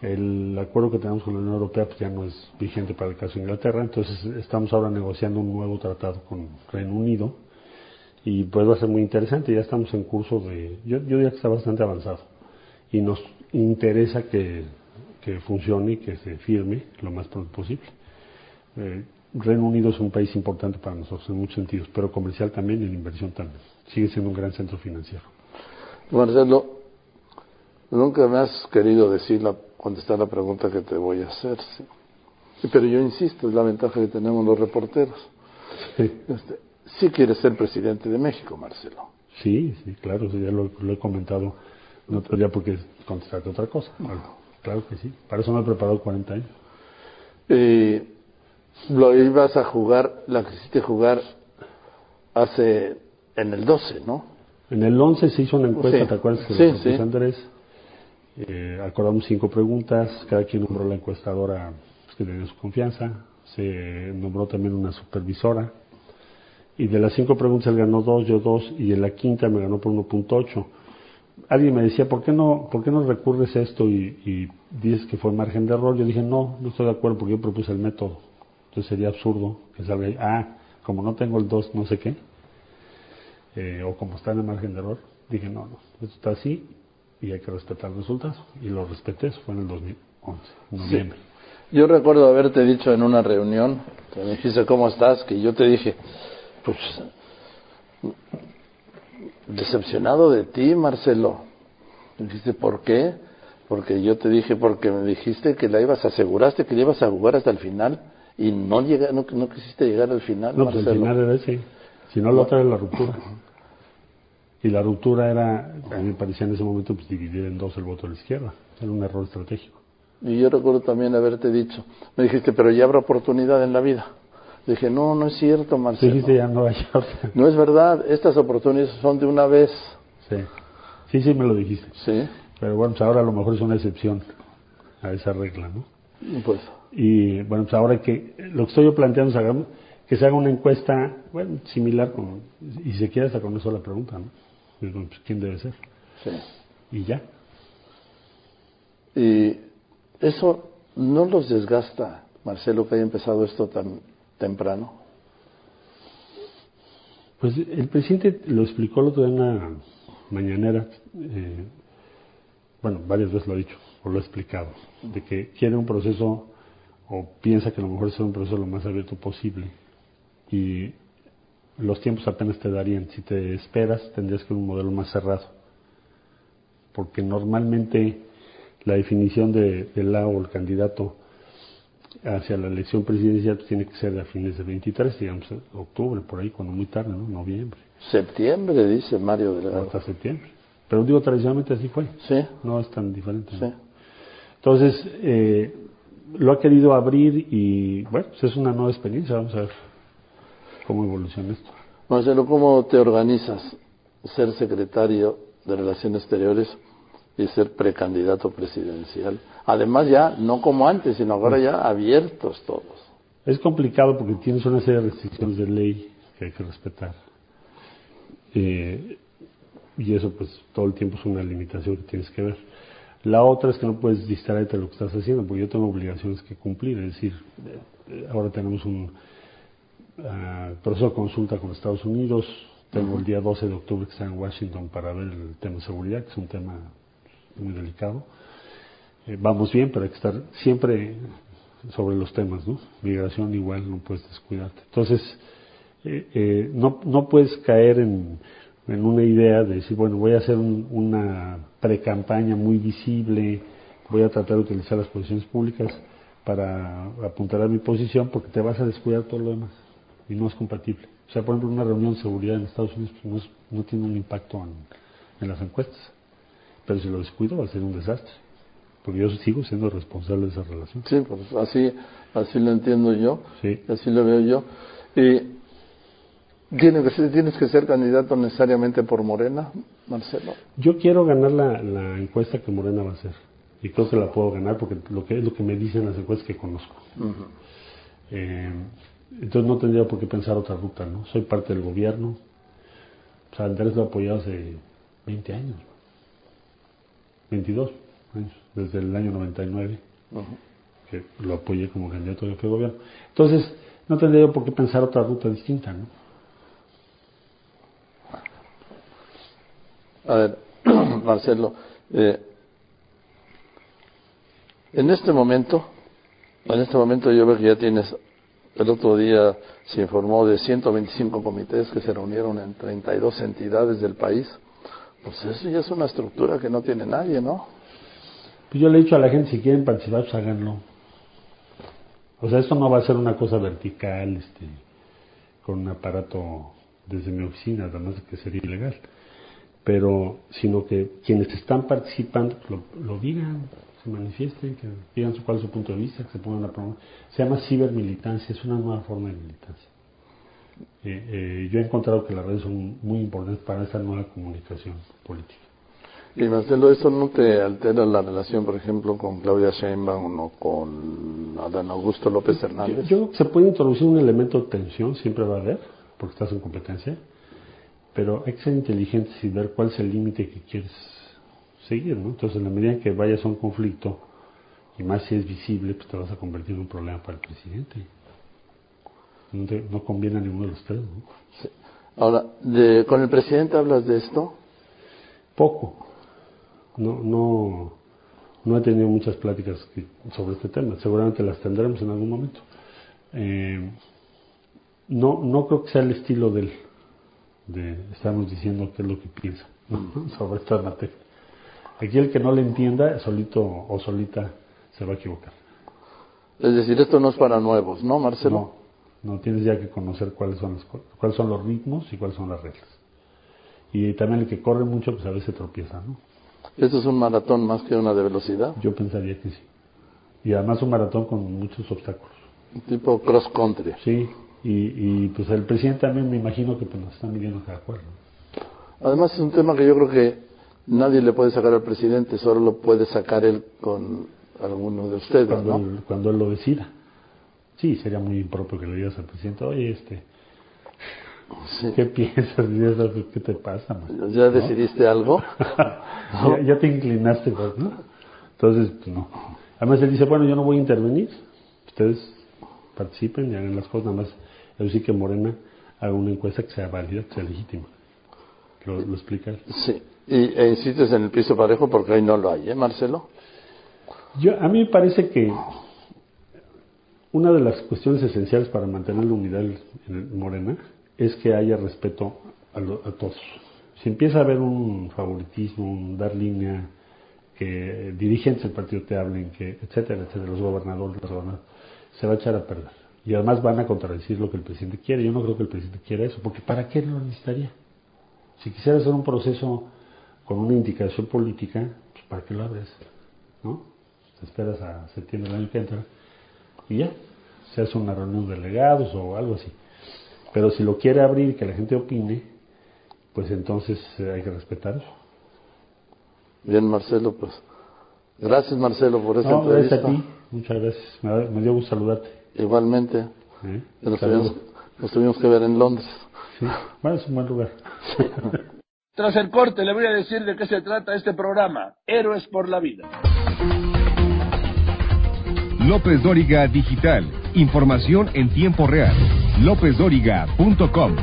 El acuerdo que tenemos con la Unión Europea pues ya no es vigente para el caso de Inglaterra, entonces estamos ahora negociando un nuevo tratado con Reino Unido y pues va a ser muy interesante, ya estamos en curso de, yo, yo diría que está bastante avanzado y nos interesa que, que funcione y que se firme lo más pronto posible. Eh, Reino Unido es un país importante para nosotros en muchos sentidos, pero comercial también y en inversión también. Sigue siendo un gran centro financiero. Marcelo, nunca me has querido decir la, contestar la pregunta que te voy a hacer. ¿sí? Pero yo insisto, es la ventaja que tenemos los reporteros. Sí, Este, sí quieres ser presidente de México, Marcelo. sí, sí, claro, ya lo, lo he comentado. No tendría por qué contestarte otra cosa. Claro, claro que sí. Para eso me he preparado 40 años. Y lo ibas a jugar, la quisiste jugar hace, en el 12, ¿no? En el 11 se hizo una encuesta, Sí. ¿te acuerdas? Que Sí, sí. Andrés. Eh, acordamos cinco preguntas, cada quien nombró la encuestadora pues, que le dio su confianza, se nombró también una supervisora, y de las cinco preguntas él ganó dos, yo dos, y en la quinta me ganó por 1.8. Alguien me decía, ¿por qué no, por qué no recurres a esto y, y dices que fue margen de error? Yo dije, no, no estoy de acuerdo porque yo propuse el método. Entonces sería absurdo que salga ahí, ah, como no tengo el 2, no sé qué, eh, o como está en el margen de error, dije, no, no, esto está así y hay que respetar el resultado. Y lo respeté, eso fue en el 2011, en noviembre. Yo recuerdo haberte dicho en una reunión, que me dijiste cómo estás, que yo te dije, pues, decepcionado de ti, Marcelo. Me dijiste, ¿por qué? Porque yo te dije, porque me dijiste que la ibas, aseguraste que la ibas a jugar hasta el final y no, llega, no, no quisiste llegar al final, No, pues el Marcelo. final era ese, si no la otra era la ruptura. Y la ruptura era, a mí me parecía en ese momento, pues dividir en dos el voto de la izquierda. Era un error estratégico. Y yo recuerdo también haberte dicho, me dijiste, pero ya habrá oportunidad en la vida. Dije, no, no es cierto, Marcelo. dijiste ya no otra. No es verdad, estas oportunidades son de una vez. Sí. sí, sí me lo dijiste. Sí, Pero bueno, pues ahora a lo mejor es una excepción a esa regla, ¿no? pues. Y bueno, pues ahora que lo que estoy yo planteando es que se haga una encuesta, bueno, similar con, y si se quiere hasta con eso la pregunta, ¿no? Pues, ¿Quién debe ser? Sí. Y ya. Y eso no los desgasta, Marcelo, que haya empezado esto tan temprano. Pues el presidente lo explicó el otro día en una mañanera, eh, bueno, varias veces lo ha dicho, o lo ha explicado, de que quiere un proceso, o piensa que a lo mejor es un proceso lo más abierto posible, y los tiempos apenas te darían. Si te esperas, tendrías que un modelo más cerrado, porque normalmente la definición de, del la o el candidato hacia la elección presidencial pues, tiene que ser a fines de 23, digamos, octubre, por ahí, cuando muy tarde, ¿no? Noviembre, Septiembre, dice Mario Delgado. hasta septiembre. Pero digo, tradicionalmente así fue, Sí, no es tan diferente. ¿no? sí. Entonces, eh, lo ha querido abrir y, bueno, pues es una nueva experiencia, vamos a ver cómo evoluciona esto. Marcelo, ¿cómo te organizas ser secretario de Relaciones Exteriores y ser precandidato presidencial? Además ya, no como antes, sino ahora ya abiertos todos. Es complicado porque tienes una serie de restricciones de ley que hay que respetar. Eh, y eso pues todo el tiempo es una limitación que tienes que ver. La otra es que no puedes distraerte de lo que estás haciendo, porque yo tengo obligaciones que cumplir. Es decir, eh, ahora tenemos un ah, proceso de consulta con Estados Unidos. Tengo el día 12 de octubre que está en Washington para ver el tema de seguridad, que es un tema muy delicado. Eh, vamos bien, pero hay que estar siempre sobre los temas, ¿no? Migración igual no puedes descuidarte. Entonces, eh, eh, no, no puedes caer en, en una idea de decir, bueno, voy a hacer un- una pre-campaña muy visible, voy a tratar de utilizar las posiciones públicas para apuntar a mi posición porque te vas a descuidar todo lo demás y no es compatible. O sea, por ejemplo, una reunión de seguridad en Estados Unidos pues, no, es- no tiene un impacto en, en las encuestas, pero si lo descuido va a ser un desastre, porque yo sigo siendo responsable de esa relación. Sí, pues así, así lo entiendo yo, Sí. así lo veo yo. Y ¿tiene que ser- ¿Tienes que ser candidato necesariamente por Morena, Marcelo? Yo quiero ganar la, la encuesta que Morena va a hacer. Y creo que la puedo ganar porque lo que es lo que me dicen las encuestas que conozco. Eh, entonces no tendría por qué pensar otra ruta, ¿no? Soy parte del gobierno. O sea, Andrés lo ha apoyado hace 20 años. 22. años, desde el año 99, que lo apoyé como candidato de gobierno. Entonces, no tendría yo por qué pensar otra ruta distinta, ¿no? A ver, Marcelo, eh, en este momento, en este momento yo veo que ya tienes, el otro día se informó de 125 comités que se reunieron en 32 entidades del país. Pues eso ya es una estructura que no tiene nadie, ¿no? Pues yo le he dicho a la gente, si quieren participar, pues háganlo. O sea, esto no va a ser una cosa vertical, este, con un aparato desde mi oficina, además de que sería ilegal. Pero, sino que quienes están participando lo, lo digan, se manifiesten, que digan cuál es su punto de vista, que se pongan a promover. Se llama cibermilitancia, es una nueva forma de militancia. Eh, eh, yo he encontrado que las redes son muy importantes para esta nueva comunicación política. Y Marcelo, ¿eso no te altera la relación, por ejemplo, con Claudia Sheinbaum o con Adán Augusto López Hernández? Yo, yo se puede introducir un elemento de tensión, siempre va a haber, porque estás en competencia, pero hay que ser inteligentes y ver cuál es el límite que quieres seguir, ¿no? Entonces, en la medida en que vayas a un conflicto, y más si es visible, pues te vas a convertir en un problema para el presidente. No, conviene a ninguno de los tres, ¿no? Sí. Ahora, de, ¿con el presidente hablas de esto? Poco. No, no, no he tenido muchas pláticas que, sobre este tema. Seguramente las tendremos en algún momento. Eh, no, no creo que sea el estilo del de estarnos diciendo qué es lo que piensa ¿no? sobre esta materia. Aquí el que no le entienda, solito o solita, se va a equivocar. Es decir, esto no es para nuevos, ¿no, Marcelo? No, no tienes ya que conocer cuáles son, las, cuáles son los ritmos y cuáles son las reglas. Y también el que corre mucho, pues a veces tropieza, ¿no? ¿Esto es un maratón más que una de velocidad? Yo pensaría que sí. Y además un maratón con muchos obstáculos. Tipo cross country. Sí, y, y pues el presidente también me imagino que pues, nos está midiendo cada cual. ¿no? Además es un tema que yo creo que nadie le puede sacar al presidente, solo lo puede sacar él con alguno de ustedes, cuando, ¿no? él, cuando él lo decida. Sí, sería muy impropio que le digas al presidente, oye, este, Sí. ¿qué piensas? ¿Qué te pasa? Man? ¿Ya decidiste algo? ya, ya, te inclinaste, pues, ¿no? Entonces, pues, no. Además, él dice, bueno, yo no voy a intervenir, ustedes participen y hagan las cosas, nada más, eso sí que Morena haga una encuesta que sea válida, que sea legítima. Lo, lo explica él. Sí. Y, e insistes en el piso parejo porque ahí no lo hay, ¿eh, Marcelo? Yo, a mí me parece que una de las cuestiones esenciales para mantener la unidad en Morena es que haya respeto a, lo, a, todos. Si empieza a haber un favoritismo, un dar línea, que dirigentes del partido te hablen, que etcétera, etcétera, los gobernadores, los gobernadores, se va a echar a perder. Y además van a contradecir lo que el presidente quiere. Yo no creo que el presidente quiera eso, porque ¿para qué lo necesitaría? Si quisiera hacer un proceso con una indicación política, pues ¿para qué lo abres? ¿No? Te esperas a septiembre del año que entra y ya, se hace una reunión de delegados o algo así. Pero si lo quiere abrir y que la gente opine, pues entonces eh, hay que respetar eso. Bien, Marcelo, pues. Gracias, Marcelo, por esta no, entrevista. Gracias a ti, muchas gracias. Me, me dio gusto saludarte. Igualmente. ¿Eh? Nos, tuvimos, nos, tuvimos, que ver en Londres. Sí, bueno, es un buen lugar. Tras el corte, le voy a decir de qué se trata este programa: Héroes por la Vida. López Dóriga Digital. Información en tiempo real. LópezDóriga.com.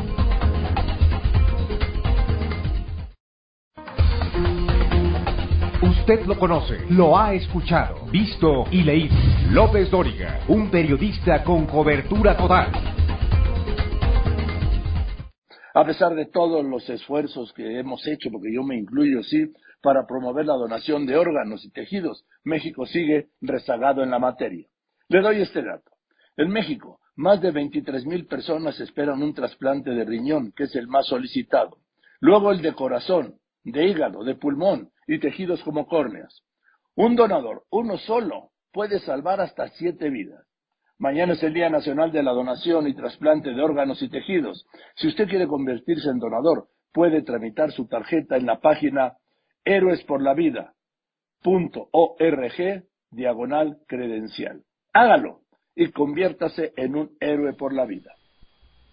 Usted lo conoce, lo ha escuchado, visto y leído. López Dóriga, un periodista con cobertura total. A pesar de todos los esfuerzos que hemos hecho, porque yo me incluyo, sí, para promover la donación de órganos y tejidos, México sigue rezagado en la materia. Le doy este dato. En México, más de 23 mil personas esperan un trasplante de riñón, que es el más solicitado. Luego el de corazón, de hígado, de pulmón y tejidos como córneas. Un donador, uno solo, puede salvar hasta siete vidas. Mañana es el Día Nacional de la Donación y Trasplante de Órganos y Tejidos. Si usted quiere convertirse en donador, puede tramitar su tarjeta en la página héroesporlavida.org diagonal credencial. Hágalo y conviértase en un héroe por la vida.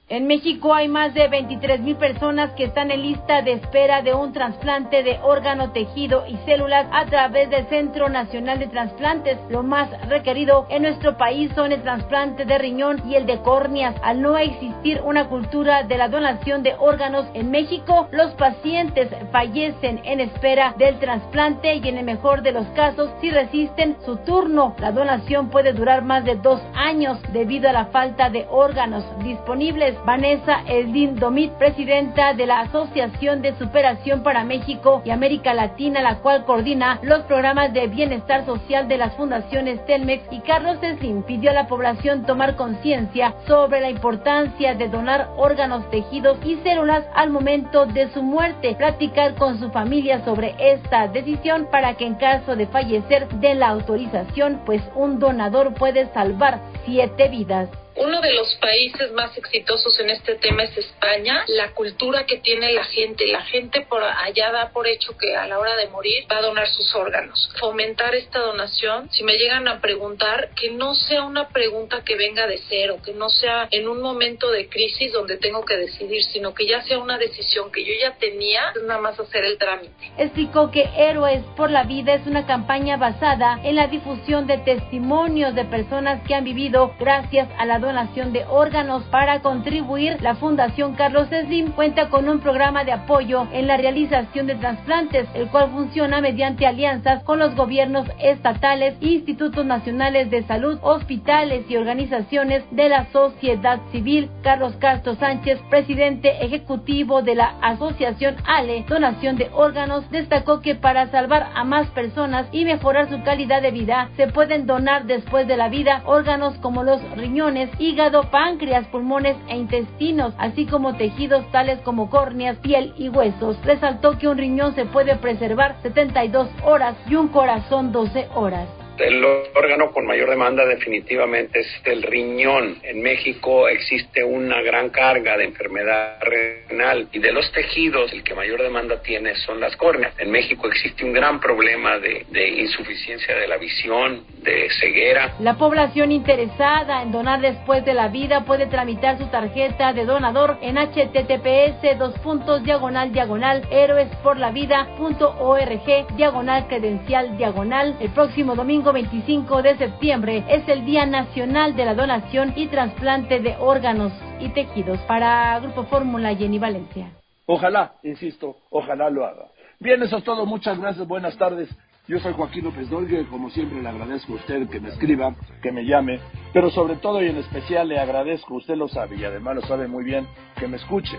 En México hay más de 23 mil personas que están en lista de espera de un trasplante de órgano, tejido y células a través del Centro Nacional de Trasplantes. Lo más requerido en nuestro país son el trasplante de riñón y el de córneas. Al no existir una cultura de la donación de órganos en México, los pacientes fallecen en espera del trasplante y en el mejor de los casos, si resisten su turno, la donación puede durar más de dos años debido a la falta de órganos disponibles. Vanessa Eldin Domit, presidenta de la Asociación de Superación para México y América Latina, la cual coordina los programas de bienestar social de las fundaciones Telmex y Carlos Slim pidió a la población tomar conciencia sobre la importancia de donar órganos, tejidos y células al momento de su muerte, platicar con su familia sobre esta decisión para que en caso de fallecer den la autorización, pues un donador puede salvar siete vidas. Uno de los países más exitosos en este tema es España. La cultura que tiene la gente, la gente por allá da por hecho que a la hora de morir va a donar sus órganos. Fomentar esta donación, si me llegan a preguntar, que no sea una pregunta que venga de cero, que no sea en un momento de crisis donde tengo que decidir, sino que ya sea una decisión que yo ya tenía, es nada más hacer el trámite. Explicó que Héroes por la Vida es una campaña basada en la difusión de testimonios de personas que han vivido gracias a la donación de órganos para contribuir. La Fundación Carlos Slim cuenta con un programa de apoyo en la realización de trasplantes, el cual funciona mediante alianzas con los gobiernos estatales, institutos nacionales de salud, hospitales y organizaciones de la sociedad civil. Carlos Castro Sánchez, presidente ejecutivo de la Asociación ALE, Donación de Órganos, destacó que para salvar a más personas y mejorar su calidad de vida, se pueden donar después de la vida órganos como los riñones, hígado, páncreas, pulmones e intestinos, así como tejidos tales como córneas, piel y huesos. Resaltó que un riñón se puede preservar 72 horas y un corazón 12 horas. El órgano con mayor demanda definitivamente es el riñón. En México existe una gran carga de enfermedad renal y de los tejidos el que mayor demanda tiene son las córneas. En México existe un gran problema de, insuficiencia de la visión, de ceguera. La población interesada en donar después de la vida puede tramitar su tarjeta de donador en https dos puntos diagonal diagonal héroesporlavida.org diagonal credencial diagonal el próximo domingo 25 de septiembre es el Día Nacional de la Donación y Trasplante de Órganos y Tejidos. Para Grupo Fórmula, Jenny Valencia. Ojalá, insisto, ojalá lo haga. Bien, eso es todo. Muchas gracias. Buenas tardes. Yo soy Joaquín López Dorgue, como siempre le agradezco a usted que me escriba, que me llame, pero sobre todo y en especial le agradezco, usted lo sabe y además lo sabe muy bien, que me escuche.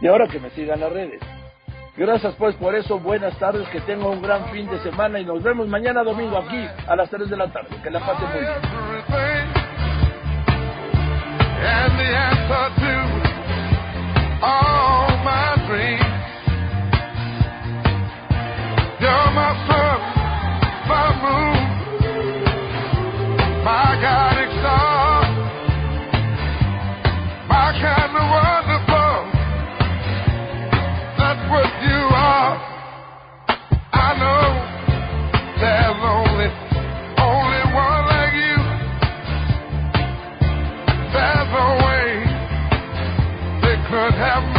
Y ahora que me siga en las redes. Gracias pues por eso, buenas tardes, que tenga un gran fin de semana y nos vemos mañana domingo aquí a las 3 de la tarde. Que la pasen muy bien. have